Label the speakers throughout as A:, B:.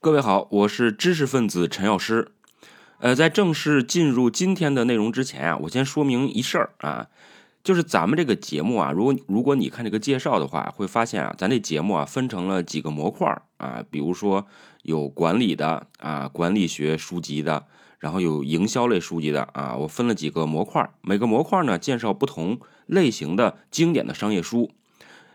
A: 各位好，我是知识分子陈药师。呃，在正式进入今天的内容之前啊，我先说明一事儿啊，就是咱们这个节目啊，如果如果你看这个介绍的话，会发现啊，咱这节目啊分成了几个模块啊，比如说有管理的啊，管理学书籍的，然后有营销类书籍的啊，我分了几个模块，每个模块呢介绍不同类型的经典的商业书。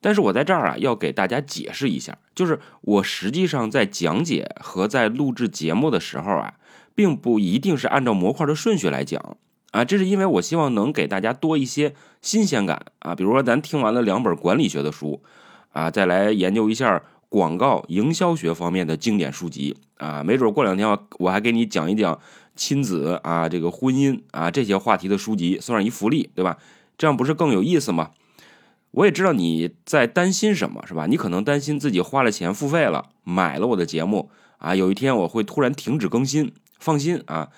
A: 但是我在这儿啊，要给大家解释一下，就是我实际上在讲解和在录制节目的时候啊，并不一定是按照模块的顺序来讲啊，这是因为我希望能给大家多一些新鲜感啊。比如说，咱听完了两本管理学的书啊，再来研究一下广告营销学方面的经典书籍啊，没准过两天我还给你讲一讲亲子啊、这个婚姻啊这些话题的书籍，算上一福利，对吧？这样不是更有意思吗？我也知道你在担心什么，是吧？你可能担心自己花了钱付费了，买了我的节目啊，有一天我会突然停止更新。放心啊，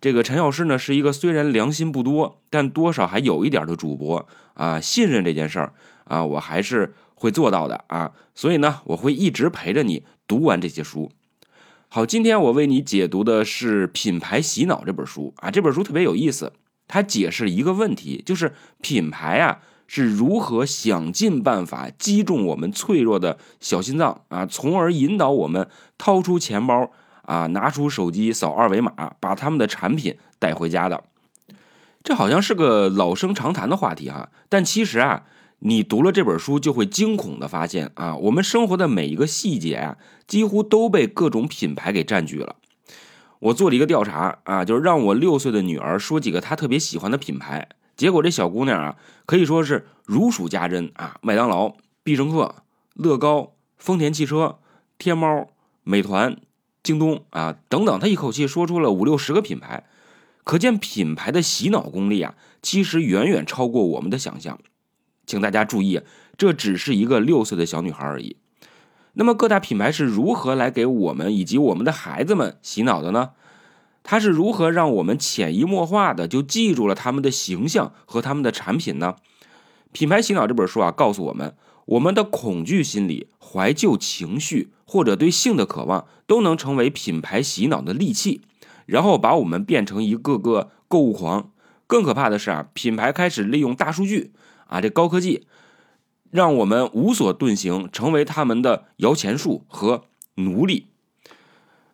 A: 这个陈药师呢是一个虽然良心不多，但多少还有一点的主播啊。信任这件事儿啊，我还是会做到的啊。所以呢，我会一直陪着你读完这些书。好，今天我为你解读的是《品牌洗脑》这本书啊。这本书特别有意思，它解释一个问题，就是品牌啊。是如何想尽办法击中我们脆弱的小心脏啊，从而引导我们掏出钱包啊，拿出手机扫二维码，把他们的产品带回家的？这好像是个老生常谈的话题哈，但其实啊，你读了这本书就会惊恐的发现啊，我们生活的每一个细节啊，几乎都被各种品牌给占据了。我做了一个调查啊，就是让我六岁的女儿说几个她特别喜欢的品牌。结果这小姑娘啊，可以说是如数家珍啊，麦当劳、必胜客、乐高、丰田汽车、天猫、美团、京东啊等等，她一口气说出了五六十个品牌，可见品牌的洗脑功力啊，其实远远超过我们的想象。请大家注意，这只是一个六岁的小女孩而已。那么各大品牌是如何来给我们以及我们的孩子们洗脑的呢？它是如何让我们潜移默化的就记住了他们的形象和他们的产品呢？品牌洗脑这本书啊，告诉我们，我们的恐惧心理、怀旧情绪或者对性的渴望，都能成为品牌洗脑的利器，然后把我们变成一个个购物狂。更可怕的是啊，品牌开始利用大数据啊，这高科技，让我们无所遁形，成为他们的摇钱树和奴隶。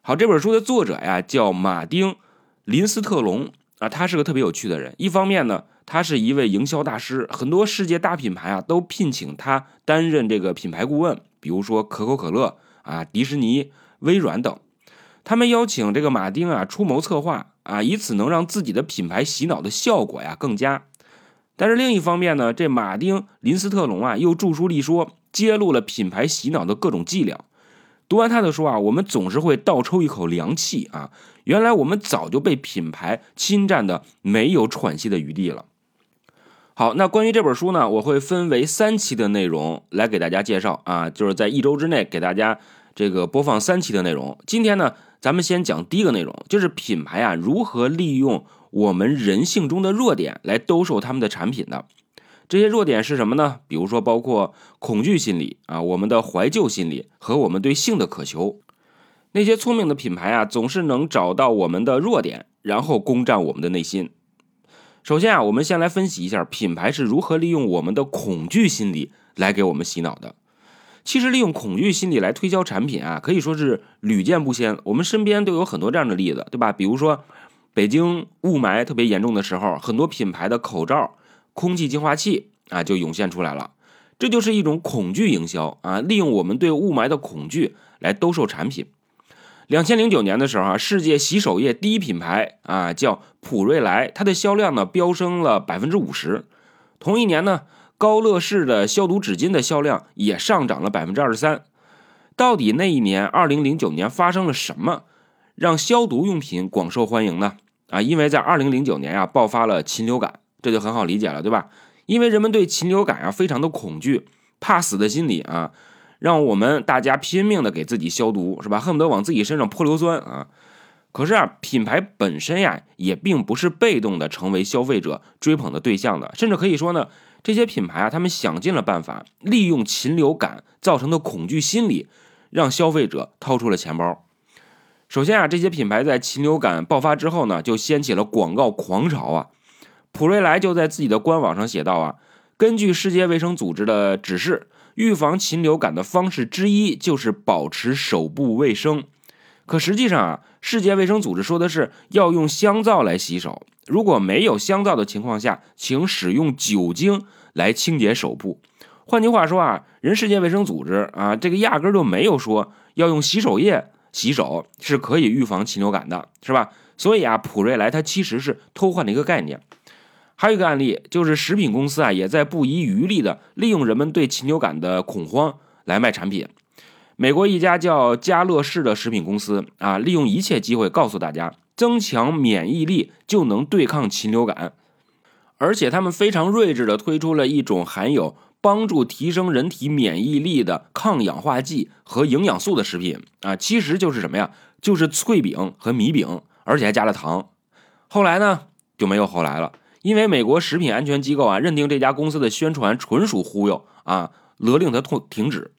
A: 好，这本书的作者呀叫马丁·林斯特龙啊，他是个特别有趣的人。一方面呢，他是一位营销大师，很多世界大品牌啊都聘请他担任这个品牌顾问，比如说可口可乐啊、迪士尼、微软等。他们邀请这个马丁啊出谋策划啊，以此能让自己的品牌洗脑的效果呀更佳。但是另一方面呢，这马丁·林斯特龙啊又著书立说，揭露了品牌洗脑的各种伎俩。读完他的书啊，我们总是会倒抽一口凉气啊！原来我们早就被品牌侵占的没有喘息的余地了。好，那关于这本书呢，我会分为三期的内容来给大家介绍啊，就是在一周之内给大家这个播放三期的内容。今天呢，咱们先讲第一个内容，就是品牌啊如何利用我们人性中的弱点来兜售他们的产品的。这些弱点是什么呢？比如说，包括恐惧心理啊，我们的怀旧心理和我们对性的渴求。那些聪明的品牌啊，总是能找到我们的弱点，然后攻占我们的内心。首先啊，我们先来分析一下品牌是如何利用我们的恐惧心理来给我们洗脑的。其实，利用恐惧心理来推销产品啊，可以说是屡见不鲜。我们身边都有很多这样的例子，对吧？比如说，北京雾霾特别严重的时候，很多品牌的口罩。空气净化器啊，就涌现出来了，这就是一种恐惧营销啊，利用我们对雾霾的恐惧来兜售产品。两千零九年的时候啊，世界洗手液第一品牌啊叫普瑞莱，它的销量呢飙升了百分之五十。同一年呢，高乐士的消毒纸巾的销量也上涨了百分之二十三。到底那一年二零零九年发生了什么，让消毒用品广受欢迎呢？啊，因为在二零零九年啊爆发了禽流感。这就很好理解了，对吧？因为人们对禽流感啊非常的恐惧，怕死的心理啊，让我们大家拼命的给自己消毒，是吧？恨不得往自己身上泼硫酸啊。可是啊，品牌本身呀，也并不是被动的成为消费者追捧的对象的，甚至可以说呢，这些品牌啊，他们想尽了办法，利用禽流感造成的恐惧心理，让消费者掏出了钱包。首先啊，这些品牌在禽流感爆发之后呢，就掀起了广告狂潮啊。普瑞莱就在自己的官网上写道啊，根据世界卫生组织的指示，预防禽流感的方式之一就是保持手部卫生。可实际上啊，世界卫生组织说的是要用香皂来洗手，如果没有香皂的情况下，请使用酒精来清洁手部。换句话说啊，人世界卫生组织啊，这个压根就没有说要用洗手液。洗手是可以预防禽流感的，是吧？所以啊，普瑞莱它其实是偷换的一个概念。还有一个案例，就是食品公司啊，也在不遗余力的利用人们对禽流感的恐慌来卖产品。美国一家叫家乐氏的食品公司啊，利用一切机会告诉大家，增强免疫力就能对抗禽流感，而且他们非常睿智的推出了一种含有。帮助提升人体免疫力的抗氧化剂和营养素的食品啊，其实就是什么呀？就是脆饼和米饼，而且还加了糖。后来呢，就没有后来了，因为美国食品安全机构啊，认定这家公司的宣传纯属忽悠啊，勒令它停停止。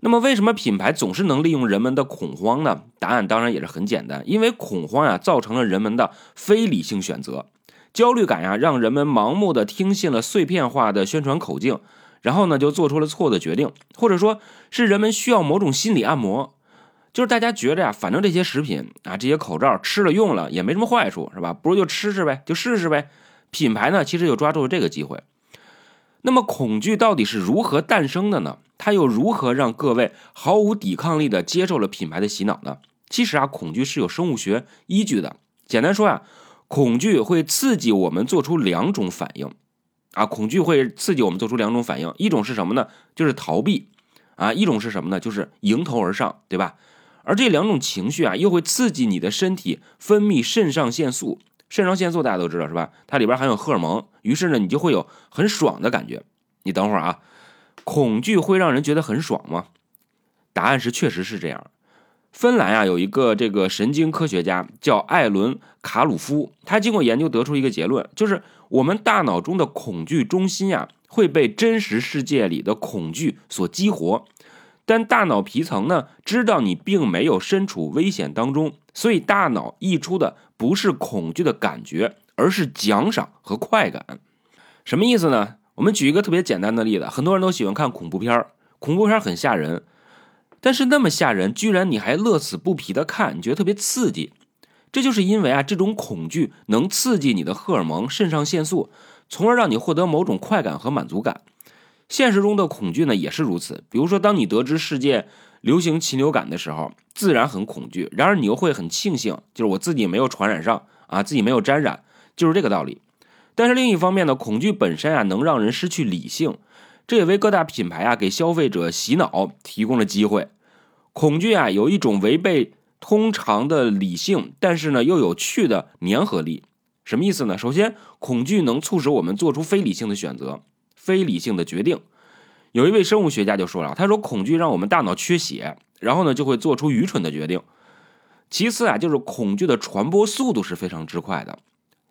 A: 那么，为什么品牌总是能利用人们的恐慌呢？答案当然也是很简单，因为恐慌呀，造成了人们的非理性选择。焦虑感呀，让人们盲目的听信了碎片化的宣传口径，然后呢，就做出了错的决定，或者说是人们需要某种心理按摩，就是大家觉着呀，反正这些食品啊，这些口罩吃了用了也没什么坏处，是吧？不如就吃吃呗，就试试呗。品牌呢，其实就抓住了这个机会。那么，恐惧到底是如何诞生的呢？它又如何让各位毫无抵抗力的接受了品牌的洗脑呢？其实啊，恐惧是有生物学依据的。简单说呀。恐惧会刺激我们做出两种反应，啊，恐惧会刺激我们做出两种反应，一种是什么呢？就是逃避，啊，一种是什么呢？就是迎头而上，对吧？而这两种情绪啊，又会刺激你的身体分泌肾上腺素。肾上腺素大家都知道是吧？它里边含有荷尔蒙，于是呢，你就会有很爽的感觉。你等会儿啊，恐惧会让人觉得很爽吗？答案是确实是这样。芬兰啊，有一个这个神经科学家叫艾伦卡鲁夫，他经过研究得出一个结论，就是我们大脑中的恐惧中心呀会被真实世界里的恐惧所激活，但大脑皮层呢知道你并没有身处危险当中，所以大脑溢出的不是恐惧的感觉，而是奖赏和快感。什么意思呢？我们举一个特别简单的例子，很多人都喜欢看恐怖片恐怖片很吓人。但是那么吓人，居然你还乐此不疲的看，你觉得特别刺激，这就是因为啊，这种恐惧能刺激你的荷尔蒙肾上腺素，从而让你获得某种快感和满足感。现实中的恐惧呢也是如此，比如说当你得知世界流行禽流感的时候，自然很恐惧，然而你又会很庆幸，就是我自己没有传染上啊，自己没有沾染，就是这个道理。但是另一方面呢，恐惧本身啊能让人失去理性。这也为各大品牌啊给消费者洗脑提供了机会。恐惧啊有一种违背通常的理性，但是呢又有趣的粘合力。什么意思呢？首先，恐惧能促使我们做出非理性的选择、非理性的决定。有一位生物学家就说了，他说恐惧让我们大脑缺血，然后呢就会做出愚蠢的决定。其次啊，就是恐惧的传播速度是非常之快的。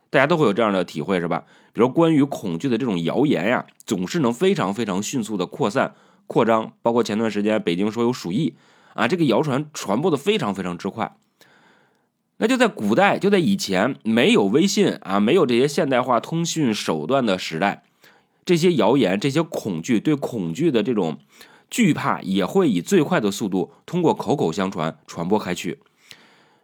A: 大家都会有这样的体会，是吧？比如关于恐惧的这种谣言呀，总是能非常非常迅速的扩散、扩张。包括前段时间北京说有鼠疫啊，这个谣传传播的非常非常之快。那就在古代，就在以前没有微信啊，没有这些现代化通讯手段的时代，这些谣言、这些恐惧对恐惧的这种惧怕，也会以最快的速度通过口口相传传播开去。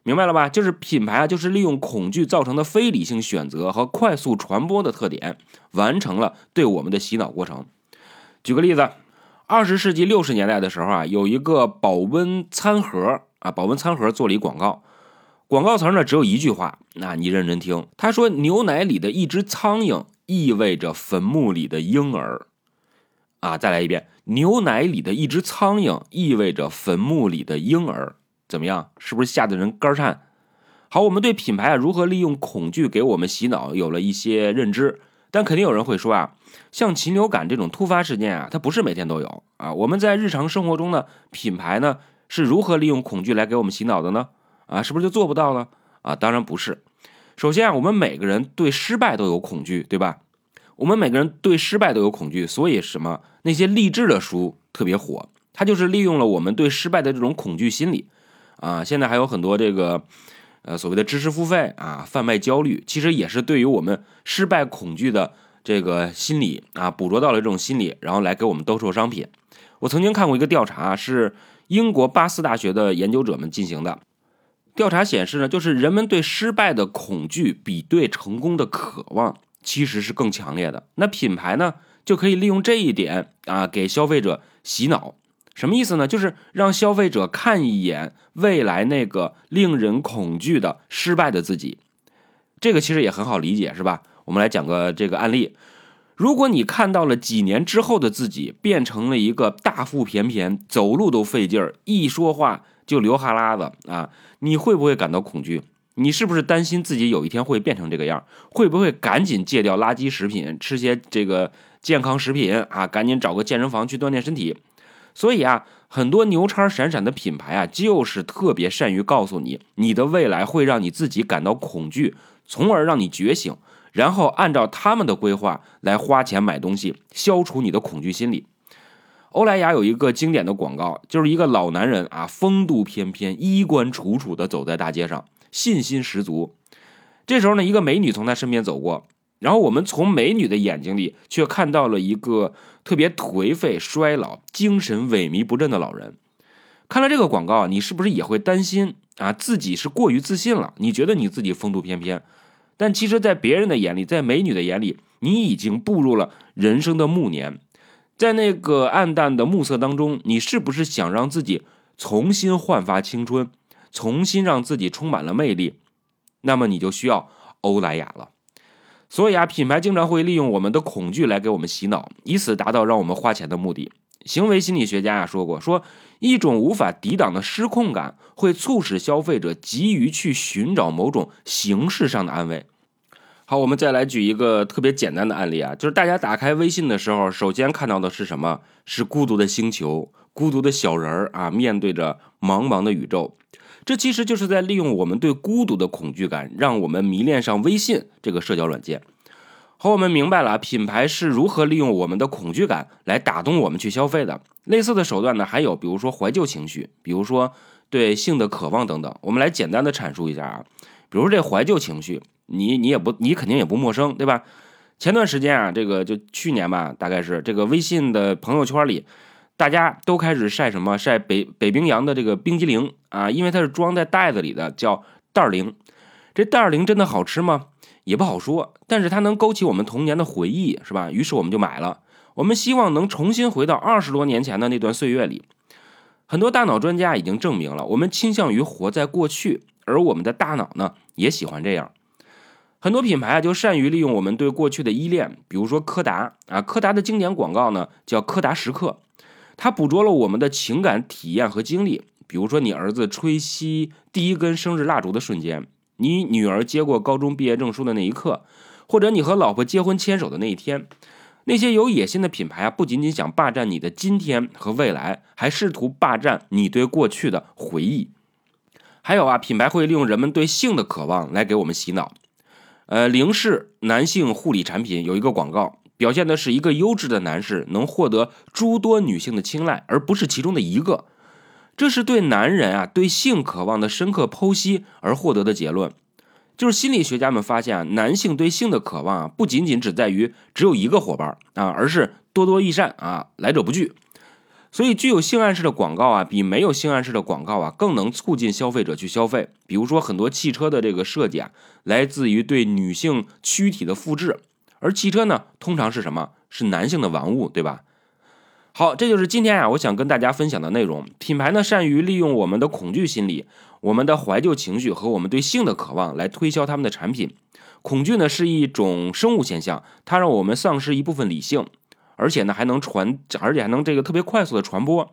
A: 明白了吧？就是品牌啊，就是利用恐惧造成的非理性选择和快速传播的特点，完成了对我们的洗脑过程。举个例子，二十世纪六十年代的时候啊，有一个保温餐盒啊，保温餐盒做了一广告，广告词呢只有一句话，那你认真听，他说：“牛奶里的一只苍蝇意味着坟墓里的婴儿。”啊，再来一遍，牛奶里的一只苍蝇意味着坟墓里的婴儿。怎么样？是不是吓得人肝颤？好，我们对品牌啊如何利用恐惧给我们洗脑有了一些认知。但肯定有人会说啊，像禽流感这种突发事件啊，它不是每天都有啊。我们在日常生活中呢，品牌呢是如何利用恐惧来给我们洗脑的呢？啊，是不是就做不到了？啊，当然不是。首先啊，我们每个人对失败都有恐惧，对吧？我们每个人对失败都有恐惧，所以什么那些励志的书特别火，它就是利用了我们对失败的这种恐惧心理。啊，现在还有很多这个呃所谓的知识付费啊，贩卖焦虑，其实也是对于我们失败恐惧的这个心理啊，捕捉到了这种心理，然后来给我们兜售商品。我曾经看过一个调查，是英国巴斯大学的研究者们进行的。调查显示呢，就是人们对失败的恐惧比对成功的渴望其实是更强烈的。那品牌呢，就可以利用这一点啊，给消费者洗脑。什么意思呢？就是让消费者看一眼未来那个令人恐惧的失败的自己。这个其实也很好理解，是吧？我们来讲个这个案例。如果你看到了几年之后的自己变成了一个大腹便便、走路都费劲儿、一说话就流哈喇子啊，你会不会感到恐惧？你是不是担心自己有一天会变成这个样？会不会赶紧戒掉垃圾食品，吃些这个健康食品啊？赶紧找个健身房去锻炼身体？所以啊，很多牛叉闪闪的品牌啊，就是特别善于告诉你，你的未来会让你自己感到恐惧，从而让你觉醒，然后按照他们的规划来花钱买东西，消除你的恐惧心理。欧莱雅有一个经典的广告，就是一个老男人啊，风度翩翩，衣冠楚楚的走在大街上，信心十足。这时候呢，一个美女从他身边走过。然后我们从美女的眼睛里却看到了一个特别颓废、衰老、精神萎靡不振的老人。看了这个广告，你是不是也会担心啊？自己是过于自信了？你觉得你自己风度翩翩，但其实，在别人的眼里，在美女的眼里，你已经步入了人生的暮年。在那个暗淡的暮色当中，你是不是想让自己重新焕发青春，重新让自己充满了魅力？那么你就需要欧莱雅了。所以啊，品牌经常会利用我们的恐惧来给我们洗脑，以此达到让我们花钱的目的。行为心理学家啊说过，说一种无法抵挡的失控感会促使消费者急于去寻找某种形式上的安慰。好，我们再来举一个特别简单的案例啊，就是大家打开微信的时候，首先看到的是什么？是孤独的星球，孤独的小人儿啊，面对着茫茫的宇宙。这其实就是在利用我们对孤独的恐惧感，让我们迷恋上微信这个社交软件。好，我们明白了品牌是如何利用我们的恐惧感来打动我们去消费的。类似的手段呢，还有比如说怀旧情绪，比如说对性的渴望等等。我们来简单的阐述一下啊，比如说这怀旧情绪，你你也不你肯定也不陌生，对吧？前段时间啊，这个就去年吧，大概是这个微信的朋友圈里。大家都开始晒什么？晒北北冰洋的这个冰激凌啊，因为它是装在袋子里的，叫袋儿零。这袋儿零真的好吃吗？也不好说，但是它能勾起我们童年的回忆，是吧？于是我们就买了。我们希望能重新回到二十多年前的那段岁月里。很多大脑专家已经证明了，我们倾向于活在过去，而我们的大脑呢，也喜欢这样。很多品牌啊，就善于利用我们对过去的依恋，比如说柯达啊，柯达的经典广告呢，叫柯达时刻。它捕捉了我们的情感体验和经历，比如说你儿子吹熄第一根生日蜡烛的瞬间，你女儿接过高中毕业证书的那一刻，或者你和老婆结婚牵手的那一天。那些有野心的品牌啊，不仅仅想霸占你的今天和未来，还试图霸占你对过去的回忆。还有啊，品牌会利用人们对性的渴望来给我们洗脑。呃，零式男性护理产品有一个广告。表现的是一个优质的男士能获得诸多女性的青睐，而不是其中的一个。这是对男人啊对性渴望的深刻剖析而获得的结论。就是心理学家们发现啊，男性对性的渴望啊不仅仅只在于只有一个伙伴啊，而是多多益善啊，来者不拒。所以，具有性暗示的广告啊，比没有性暗示的广告啊更能促进消费者去消费。比如说，很多汽车的这个设计啊，来自于对女性躯体的复制。而汽车呢，通常是什么？是男性的玩物，对吧？好，这就是今天啊，我想跟大家分享的内容。品牌呢，善于利用我们的恐惧心理、我们的怀旧情绪和我们对性的渴望来推销他们的产品。恐惧呢，是一种生物现象，它让我们丧失一部分理性，而且呢，还能传，而且还能这个特别快速的传播。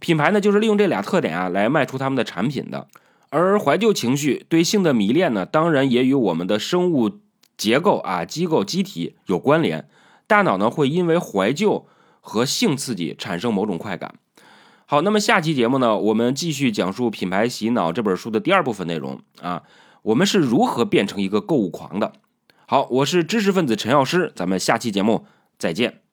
A: 品牌呢，就是利用这俩特点啊，来卖出他们的产品的。而怀旧情绪对性的迷恋呢，当然也与我们的生物。结构啊，机构机体有关联，大脑呢会因为怀旧和性刺激产生某种快感。好，那么下期节目呢，我们继续讲述《品牌洗脑》这本书的第二部分内容啊，我们是如何变成一个购物狂的。好，我是知识分子陈药师，咱们下期节目再见。